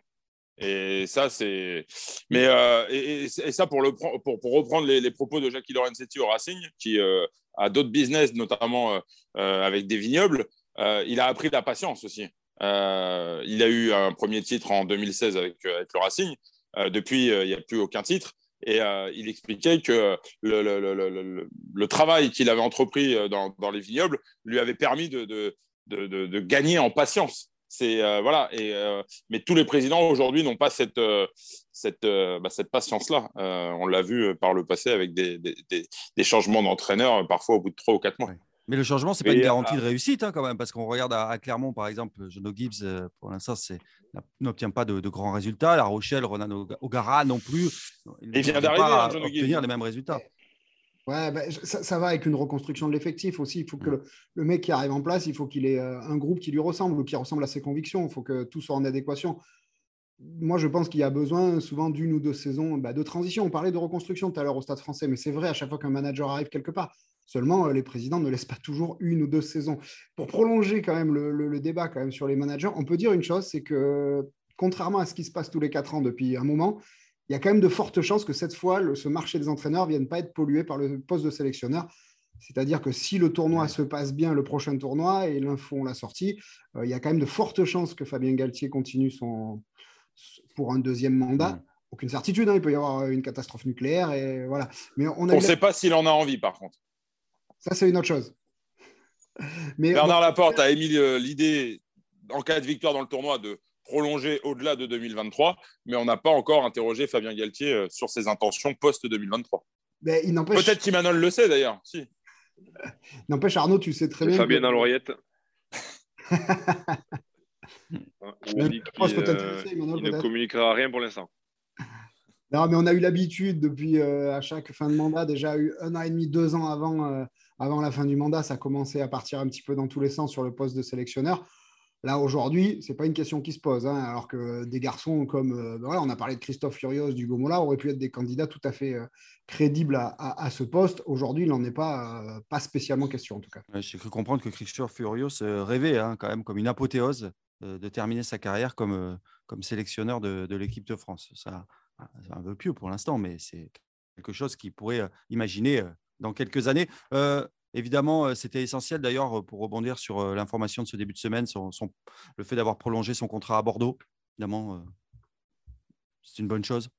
D: Et ça, c'est. Mais euh, et, ça, pour, reprendre les, propos de Jackie Lorenzetti au Racing, qui euh, a d'autres business, notamment euh, avec des vignobles, il a appris la patience aussi. il a eu un premier titre en 2016 avec, avec le Racing. depuis, il n'y a plus aucun titre. Et euh, il expliquait que le, travail qu'il avait entrepris euh, dans, les vignobles lui avait permis de, gagner en patience. Euh, voilà. Mais tous les présidents aujourd'hui n'ont pas cette bah, patience-là. on l'a vu par le passé avec des changements d'entraîneur parfois au bout de trois ou quatre mois.
A: Mais le changement, c'est pas une garantie de réussite hein, quand même, parce qu'on regarde à, Clermont, par exemple, Jono Gibbs, pour l'instant, n'obtient pas de, grands résultats. La Rochelle, Ronan O'Gara non plus.
D: Il, vient d'arriver, hein,
A: obtenir les mêmes résultats.
C: Ouais, bah, ça, va avec une reconstruction de l'effectif aussi. Il faut que mm. le, mec qui arrive en place, il faut qu'il ait euh, un groupe qui lui ressemble ou qui ressemble à ses convictions. Il faut que tout soit en adéquation. Moi, je pense qu'il y a besoin souvent d'une ou deux saisons bah, de transition. On parlait de reconstruction tout à l'heure au Stade français, mais c'est vrai à chaque fois qu'un manager arrive quelque part. Seulement, euh, les présidents ne laissent pas toujours une ou deux saisons. Pour prolonger quand même le, débat quand même sur les managers, on peut dire une chose, c'est que contrairement à ce qui se passe tous les quatre ans depuis un moment, il y a quand même de fortes chances que cette fois, ce marché des entraîneurs ne vienne pas être pollué par le poste de sélectionneur. C'est-à-dire que si le tournoi se passe bien, le prochain tournoi, et l'info, on l'a sorti, euh, il y a quand même de fortes chances que Fabien Galtier continue son, pour un deuxième mandat. Aucune certitude, hein, il peut y avoir une catastrophe nucléaire. Et voilà.
D: Mais on ne sait pas s'il en a envie, par contre.
C: Ça, c'est une autre chose.
D: Mais Bernard Laporte a émis euh, l'idée, en cas de victoire dans le tournoi, de prolonger au-delà de 2023, mais on n'a pas encore interrogé Fabien Galtier euh, sur ses intentions post-2023. Peut-être qu'Imanol le sait d'ailleurs. Si.
C: N'empêche, Arnaud, tu sais très bien.
B: Fabien dans l'oreillette.
C: il,
B: ne communiquera rien pour l'instant.
C: Non, mais on a eu l'habitude depuis euh, à chaque fin de mandat, déjà eu un an et demi, deux ans avant, euh, avant la fin du mandat, ça commençait à partir un petit peu dans tous les sens sur le poste de sélectionneur. Là, aujourd'hui, ce n'est pas une question qui se pose. Hein, alors que des garçons comme, euh, ben on a parlé de Christophe Furios du Gomola, auraient pu être des candidats tout à fait euh, crédibles à, ce poste. Aujourd'hui, il n'en est pas, euh, pas spécialement question, en tout cas.
A: J'ai cru comprendre que Christophe Furios rêvait hein, quand même comme une apothéose de terminer sa carrière comme, comme sélectionneur de, l'équipe de France. Ça, c'est un peu pieux pour l'instant, mais c'est quelque chose qu'il pourrait imaginer dans quelques années. Évidemment, euh, c'était essentiel d'ailleurs euh, pour rebondir sur euh, l'information de ce début de semaine, le fait d'avoir prolongé son contrat à Bordeaux. Évidemment, c'est une bonne chose.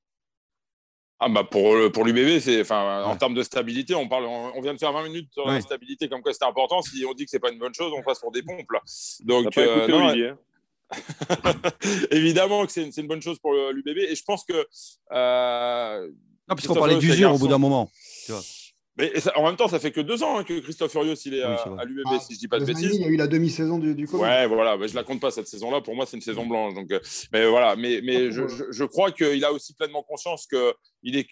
D: Ah bah pour, pour l'UBB, c'est enfin en termes de stabilité, on parle, on, vient de faire 20 minutes sur la stabilité comme quoi c'était important. Si on dit que c'est pas une bonne chose, on passe pour des pompes là. Donc hein. évidemment que c'est une, une, bonne chose pour l'UBB et je pense que
A: non puisqu'on parlait d'usure au bout d'un moment. Tu vois.
D: Mais en même temps, ça fait que deux ans hein, que Christophe Furios il est à, l'UBB, ah, si je dis pas de bêtises.
C: Il y a eu la demi-saison du, du
D: Ouais, voilà, je la compte pas cette saison-là. Pour moi, c'est une saison blanche. Donc, euh, mais voilà, mais, mais je, je, crois qu'il a aussi pleinement conscience qu'il est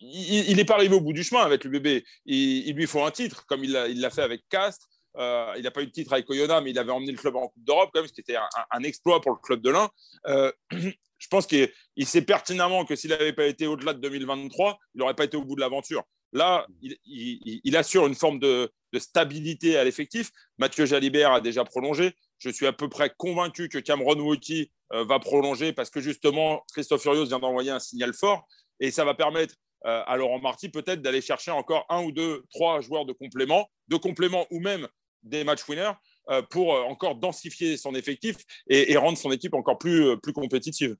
D: il n'est pas arrivé au bout du chemin avec l'UBB. Il, il lui faut un titre, comme il l'a fait avec Castres. Euh, il n'a pas eu de titre avec Oyonnax, mais il avait emmené le club en Coupe d'Europe, quand même, ce qui était un, exploit pour le club de l'Ain. Euh, je pense qu'il sait pertinemment que s'il n'avait pas été au-delà de 2023, il n'aurait pas été au bout de l'aventure. Là, il, assure une forme de, stabilité à l'effectif. Mathieu Jalibert a déjà prolongé. Je suis à peu près convaincu que Cameron Wauki euh, va prolonger parce que justement, Christophe Furios vient d'envoyer un signal fort et ça va permettre à Laurent Marty peut-être d'aller chercher encore un ou deux, trois joueurs de complément, de complément ou même des match winners euh, pour encore densifier son effectif et, rendre son équipe encore plus, plus compétitive.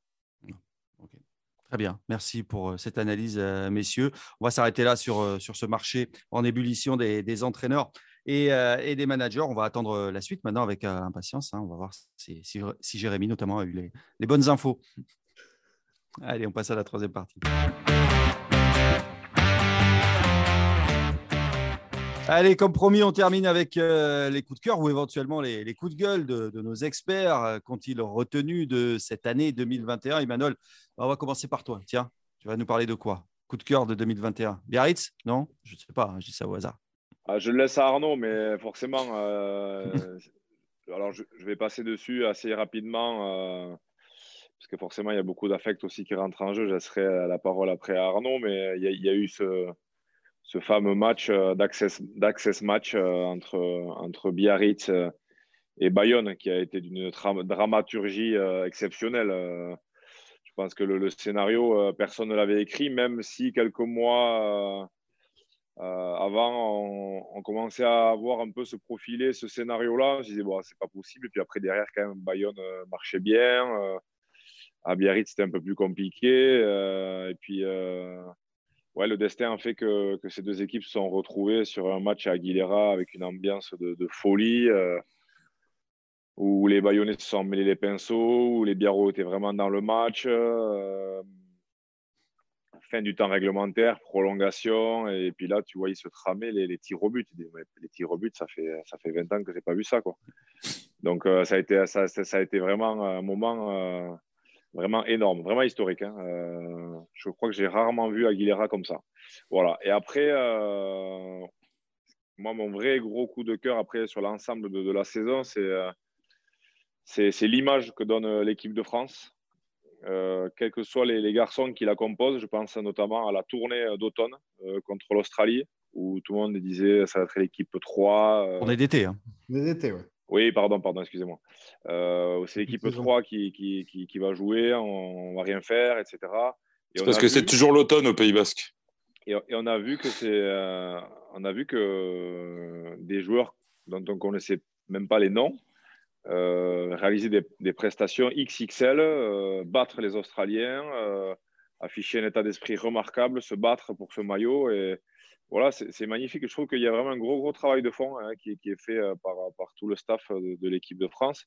A: Très bien, merci pour euh, cette analyse, euh, messieurs. On va s'arrêter là sur, euh, sur ce marché en ébullition des, entraîneurs et, des managers. On va attendre la suite maintenant avec impatience. Hein. On va voir si, si, Jérémy notamment a eu les, les bonnes infos. Allez, on passe à la troisième partie. Allez, comme promis, on termine avec euh, les coups de cœur ou éventuellement les, coups de gueule de, nos experts. Euh, qu'ont-ils retenu de cette année 2021 Emmanuel, on va commencer par toi. Tiens, tu vas nous parler de quoi? Coup de cœur de 2021 Biarritz? Non? Je ne sais pas, hein, je dis ça au hasard.
B: Ah, je le laisse à Arnaud, mais forcément, euh, alors je, vais passer dessus assez rapidement. parce que forcément, il y a beaucoup d'affects aussi qui rentrent en jeu. Je laisserai la parole après à Arnaud, mais il y a eu ce, ce fameux match euh, d'access match euh, entre, entre Biarritz euh, et Bayonne, qui a été d'une dramaturgie exceptionnelle. Je pense que le, scénario, personne ne l'avait écrit, même si quelques mois avant, on, commençait à voir un peu se profiler ce scénario-là. Je disais, bon, c'est pas possible. Et puis après, derrière, quand même, Bayonne marchait bien. à Biarritz, c'était un peu plus compliqué. et puis, ouais, le destin a fait que, ces deux équipes se sont retrouvées sur un match à Aguilera avec une ambiance de, folie, euh, où les Bayonnais se sont mêlés les pinceaux, où les Biarros étaient vraiment dans le match. Euh, fin du temps réglementaire, prolongation, et puis là, tu vois, il se tramait les, tirs au but. Les tirs au but, ça fait, ça fait 20 ans que je n'ai pas vu ça. Quoi. Donc, euh, ça, a été, ça, a été vraiment un moment vraiment énorme, vraiment historique. Hein. Euh, je crois que j'ai rarement vu Aguilera comme ça. Voilà. Et après, moi, mon vrai gros coup de cœur après sur l'ensemble de, de, la saison, c'est c'est l'image que donne l'équipe de France. Euh, quels que soient les, garçons qui la composent. Je pense notamment à la tournée d'automne euh, contre l'Australie, où tout le monde disait ça va être l'équipe 3.
A: Euh. On est d'été. Hein.
C: On est d'été, oui.
B: Oui, pardon, pardon, excusez-moi. c'est l'équipe 3 qui, qui, qui, va jouer, on ne va rien faire, etc.
D: C'est parce que c'est toujours l'automne au Pays Basque.
B: Et, on a vu que c'est, on a vu que des joueurs dont on ne connaissait même pas les noms, euh, réaliser des, prestations XXL, euh, battre les Australiens, euh, afficher un état d'esprit remarquable, se battre pour ce maillot. Et voilà, c'est magnifique. Je trouve qu'il y a vraiment un gros, gros travail de fond hein, qui, est fait par, par, tout le staff de, l'équipe de France.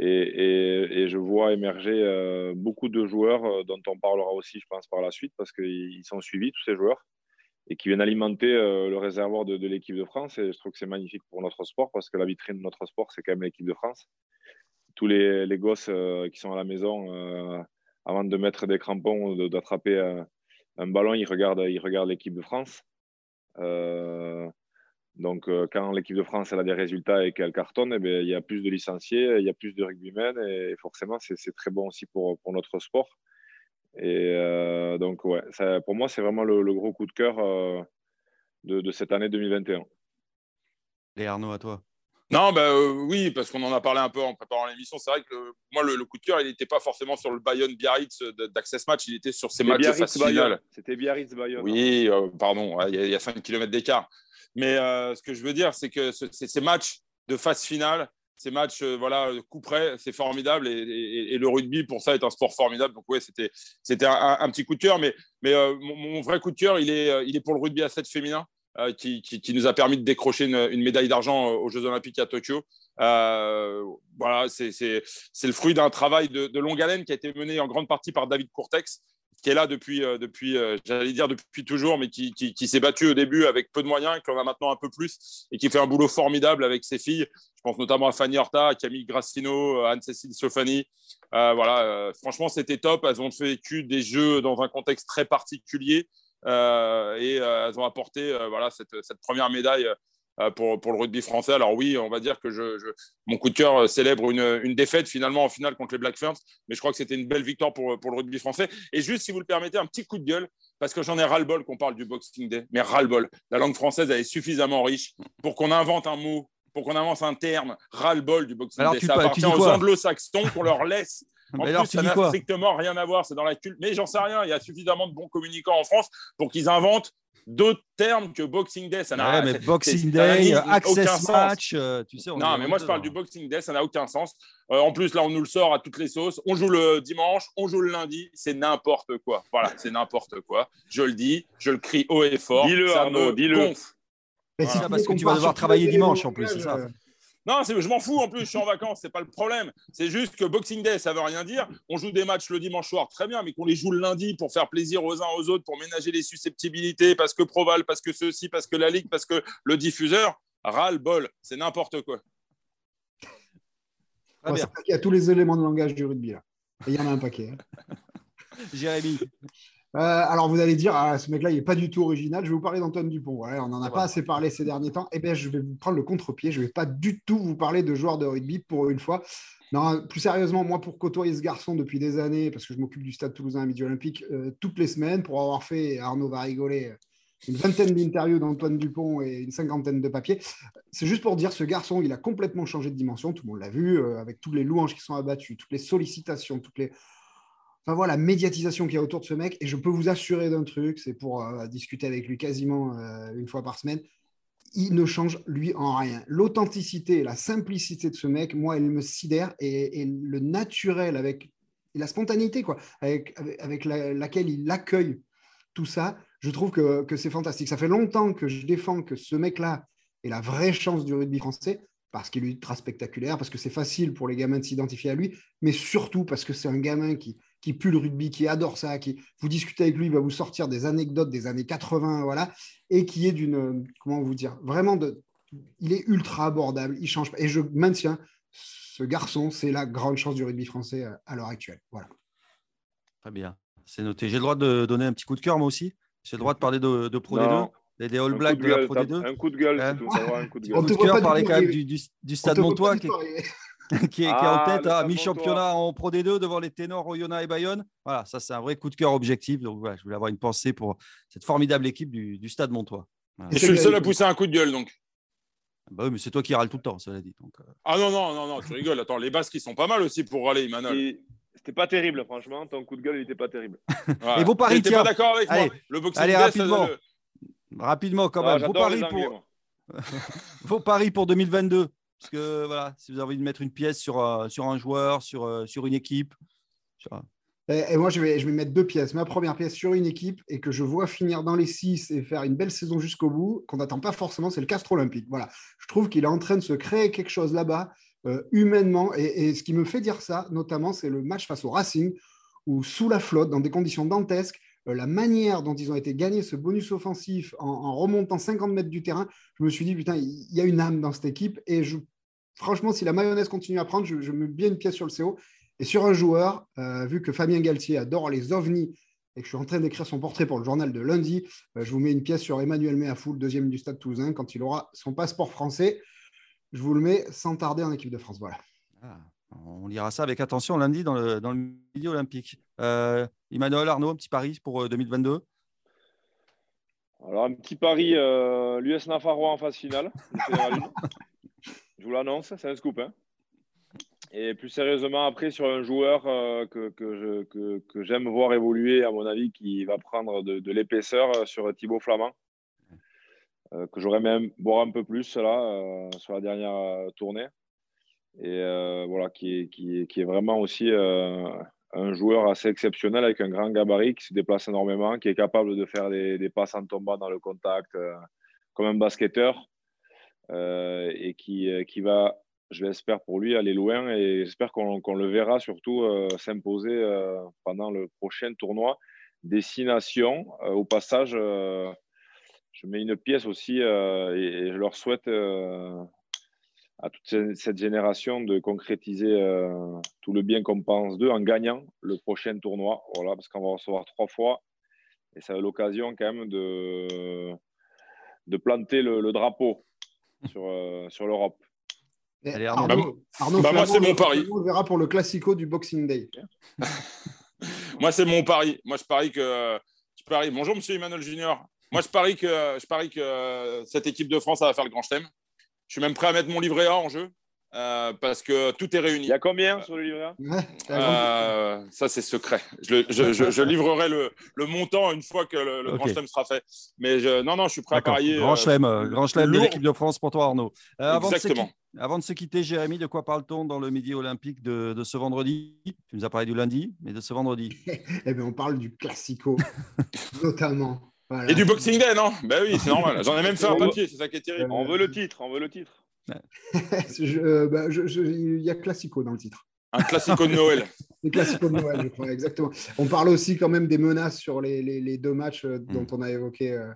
B: Et, je vois émerger beaucoup de joueurs dont on parlera aussi, je pense, par la suite, parce qu'ils sont suivis, tous ces joueurs et qui viennent alimenter euh, le réservoir de, l'équipe de France. Et je trouve que c'est magnifique pour notre sport parce que la vitrine de notre sport, c'est quand même l'équipe de France. Tous les, les gosses euh, qui sont à la maison, euh, avant de mettre des crampons, d'attraper un ballon, ils regardent l'équipe de France. Donc, quand l'équipe de France a des résultats et qu'elle cartonne, eh il y a plus de licenciés, il y a plus de rugbymen et forcément, c'est très bon aussi pour, notre sport. Et euh, donc, ouais, pour moi, c'est vraiment le, gros coup de cœur euh, de, cette année 2021.
A: Et Arnaud, à toi
D: non, bah, euh, oui, parce qu'on en a parlé un peu en préparant l'émission. C'est vrai que moi, le, coup de cœur, il n'était pas forcément sur le Bayonne Biarritz d'Access Match, il était sur ces matchs de phase finale.
B: C'était Biarritz Bayonne.
D: Oui, pardon, il y, a 5 km d'écart. Mais ce que je veux dire, c'est que ces matchs de phase finale, ces matchs, euh, voilà, coup près, c'est formidable. Et, le rugby, pour ça, est un sport formidable. Donc, ouais, c'était, c'était un, petit coup de cœur. Mais, mais euh, mon, vrai coup de cœur, il est, euh, il est pour le rugby à 7 féminin. Qui, qui, nous a permis de décrocher une, médaille d'argent aux Jeux Olympiques à Tokyo. voilà, c'est, le fruit d'un travail de, longue haleine qui a été mené en grande partie par David Courtex, qui est là depuis, euh, depuis euh, j'allais dire depuis toujours, mais qui, s'est battu au début avec peu de moyens, qui en a maintenant un peu plus et qui fait un boulot formidable avec ses filles. Je pense notamment à Fanny Horta, Camille Grassino, Anne-Cécile Sofani. Euh, voilà, franchement, c'était top. Elles ont vécu des jeux dans un contexte très particulier et elles ont apporté voilà, cette, cette première médaille euh, pour, pour, le rugby français. Alors oui, on va dire que je, mon coup de cœur euh, célèbre une, une, défaite finalement en finale contre les Black Ferns, mais je crois que c'était une belle victoire pour, pour le rugby français. Et juste, si vous le permettez, un petit coup de gueule, parce que j'en ai ras-le-bol qu'on parle du Boxing Day, mais ras-le-bol. La langue française, elle est suffisamment riche pour qu'on invente un mot, pour qu'on invente un terme, ras-le-bol du Boxing Day. Ça appartient aux anglo-saxons qu'on leur laisse en plus, ça n'a strictement rien à voir, c'est dans la culture. Mais j'en sais rien, il y a suffisamment de bons communicants en France pour qu'ils inventent d'autres termes que Boxing Day. Ça
A: n'a ouais, mais Boxing Day, Access Match, euh, tu sais.
D: non, mais moi je parle du Boxing Day, ça n'a aucun sens. Euh, en plus, là, on nous le sort à toutes les sauces. On joue le dimanche, on joue le lundi, c'est n'importe quoi. Voilà, c'est n'importe quoi. Je le dis, je le crie haut et fort.
B: Dis-le, Arnaud, dis-le.
A: Voilà. parce que tu vas devoir travailler dimanche en plus, c'est ça.
D: Non, je m'en fous en plus, je suis en vacances, c'est pas le problème. C'est juste que Boxing Day, ça veut rien dire. On joue des matchs le dimanche soir, très bien, mais qu'on les joue le lundi pour faire plaisir aux uns aux autres, pour ménager les susceptibilité, parce que Proval, parce que ceci, parce que la Ligue, parce que le diffuseur, ras bol, c'est n'importe quoi.
C: il y a tous les éléments de langage du rugby là. il y en a un paquet. Hein.
A: Jérémy.
C: Euh, alors vous allez dire, ah, ce mec-là, il n'est pas du tout original. Je vais vous parler d'Antoine Dupont. on n'en a pas assez parlé ces derniers temps. Eh bien, je vais vous prendre le contre-pied. Je ne vais pas du tout vous parler de joueurs de rugby pour une fois. Non, plus sérieusement, moi, pour côtoyer ce garçon depuis des années, parce que je m'occupe du Stade Toulousain à Midi Olympique euh, toutes les semaines, pour avoir fait, Arnaud va rigoler, une vingtaine d'interviews d'Antoine Dupont et une cinquantaine de papiers. C'est juste pour dire, ce garçon, il a complètement changé de dimension. Tout le monde l'a vu, euh, avec toutes les louanges qui sont abattues, toutes les sollicitations, toutes les voilà, la médiatisation qu'il y a autour de ce mec. Et je peux vous assurer d'un truc, c'est pour euh, discuter avec lui quasiment euh, une fois par semaine. Il ne change lui en rien. L'authenticité, la simplicité de ce mec, moi, elle me sidère et, le naturel avec la spontanéité, quoi, avec, avec, laquelle il accueille tout ça, je trouve que, que c'est fantastique. Ça fait longtemps que je défends que ce mec-là est la vraie chance du rugby français parce qu'il est ultra spectaculaire, parce que c'est facile pour les gamins de s'identifier à lui, mais surtout parce que c'est un gamin qui, qui pue le rugby, qui adore ça, qui vous discutez avec lui, il va vous sortir des anecdotes des années 80, voilà, et qui est d'une, comment vous dire, vraiment de, il est ultra abordable, il change pas. Et je maintiens, ce garçon, c'est la grande chance du rugby français euh, à l'heure actuelle. Voilà.
A: Très bien, c'est noté. J'ai le droit de donner un petit coup de cœur, moi aussi? J'ai le droit de parler de, de Pro D2 des, des All Blacks de, la Pro D2
B: Un coup de gueule, c'est tout. Un coup de gueule.
A: Un coup de cœur par les quand du, du, du Stade Montois qui, qui, est,
B: Ah,
A: en tête
B: le
A: à
B: Stade
A: mi-championnat en Pro D2 devant les ténors Oyonnax et Bayonne. Voilà, ça c'est un vrai coup de cœur objectif. Donc voilà, je voulais avoir une pensée pour cette formidable équipe du, du Stade Montois. Voilà.
D: Et je suis le seul à pousser un coup de gueule, donc.
A: Bah oui, mais c'est toi qui râles tout le temps, cela dit. Donc, euh,
D: Ah non, non, non, non, tu rigoles. Attends, les Basques, ils sont pas mal aussi pour râler, Manol.
B: C'était pas terrible, franchement. Ton coup de gueule, il était pas terrible.
D: Ouais.
A: Et vos paris, tiens.
D: pas d'accord avec
A: Allez.
D: moi Le boxing
A: Allez, rapidement.
D: le-
A: Rapidement, quand
B: Ah,
A: même. Vos paris, pour, vos paris pour 2022. Parce que voilà, si vous avez envie de mettre une pièce sur, euh, sur un joueur, sur, euh, sur une équipe.
C: Et, et moi, je vais, je vais mettre deux pièces. Ma première pièce sur une équipe et que je vois finir dans les six et faire une belle saison jusqu'au bout, qu'on n'attend pas forcément, c'est le Castre Olympique. Voilà. Je trouve qu'il est en train de se créer quelque chose là-bas, euh, humainement. Et, et ce qui me fait dire ça, notamment, c'est le match face au Racing, où sous la flotte, dans des conditions dantesques, la manière dont ils ont été gagnés ce bonus offensif en, remontant 50 mètres du terrain, je me suis dit, putain, il y a une âme dans cette équipe. Et je, franchement, si la mayonnaise continue à prendre, je, je mets bien une pièce sur le CO. Et sur un joueur, euh, vu que Fabien Galtier adore les ovnis et que je suis en train d'écrire son portrait pour le journal de lundi, euh, je vous mets une pièce sur Emmanuel Méafoul, deuxième du Stade Toulousain, quand il aura son passeport français. Je vous le mets sans tarder en équipe de France. Voilà.
A: Ah, on lira ça avec attention lundi dans le, dans le midi olympique. Euh, Emmanuel Arnaud, un petit pari pour euh, 2022
B: Alors, un petit pari, euh, l'US en phase finale. Je vous l'annonce, c'est un scoop. hein. Et plus sérieusement, après, sur un joueur euh, que, que, je- que- que j'aime voir évoluer, à mon avis, qui va prendre de, de l'épaisseur euh, sur Thibaut Flamand, euh, que j'aurais même voir un peu plus là, euh, sur la dernière euh, tournée. Et euh, voilà, qui est, vraiment aussi euh, un joueur assez exceptionnel avec un grand gabarit qui se déplace énormément, qui est capable de faire des, passes en tombant dans le contact euh, comme un basketteur et qui, va, je l'espère pour lui, aller loin et j'espère qu'on le verra surtout s'imposer pendant le prochain tournoi des six nations. Euh, au passage, je mets une pièce aussi et, je leur souhaite à toute ce- cette génération de concrétiser euh, tout le bien qu'on pense d'eux en gagnant le prochain tournoi. Voilà, parce qu'on va recevoir trois fois et ça a l'occasion quand même de, de planter le, le drapeau sur, euh, sur l'Europe.
A: Arnaud.
C: Arnaud, Arnaud
D: bah, moi, c'est mon pari.
C: On verra pour le classico du Boxing Day.
D: Moi, c'est mon pari. Moi, je parie que. Je parie. Bonjour, monsieur Emmanuel Junior. Moi, je parie que, je parie que cette équipe de France ça va faire le grand chelem. Je suis même prêt à mettre mon livret A en jeu euh, parce que tout est réuni.
B: Il y a combien sur le livret
D: Euh, ça, c'est secret. Je, le- je- je- je livrerai le, le montant une fois que le, grand chelem sera fait. Mais je, non, non, je suis prêt à parier.
A: Grand
D: euh,
A: chelem, euh, grand chelem de l'équipe de France pour toi, Arnaud. Euh, avant, de se
D: Exactement.
A: quitter, avant de se quitter, Jérémy, de quoi parle-t-on dans le midi olympique de, de ce vendredi? Tu nous as parlé du lundi, mais de ce vendredi.
C: Eh bien, on parle du classico, notamment. Voilà.
D: Et du Boxing Day, non? Ben oui, c'est normal. J'en ai même fait un papier, c'est ça qui est terrible.
B: On veut le titre, on veut le titre.
C: Euh, bah, Il y a classico dans le titre.
D: Un classico de Noël.
C: Les classicos de Noël, je crois, exactement. On parle aussi quand même des menaces sur les, les- les deux matchs euh, dont on a évoqué euh,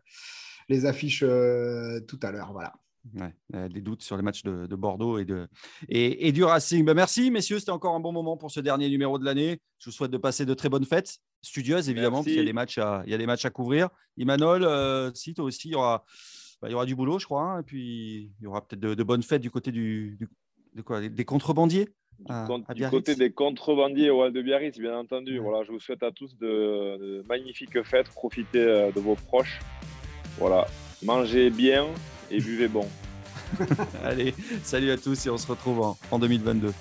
C: les affiches euh, tout à l'heure. Voilà.
A: Ouais, euh, des doutes sur les matchs de, de Bordeaux et, de, et, et du Racing. Ben, merci, messieurs. C'était encore un bon moment pour ce dernier numéro de l'année. Je vous souhaite de passer de très bonnes fêtes, studieuses évidemment, parce qu'il y a des matchs à, il y a des matchs à couvrir. Imanol, euh, si toi aussi, il y aura, bah, il y aura du boulot, je crois. hein, et puis, il y aura peut-être de, de bonnes fêtes du côté du, du- de quoi, des contrebandiers. à-
B: Con-
A: à
B: du côté des contrebandiers au Val de Biarritz, bien entendu. Voilà, je vous souhaite à tous de, de magnifiques fêtes. Profitez euh, de vos proches. Voilà, mangez bien et buvez bon.
A: Allez, salut à tous et on se retrouve en, en 2022.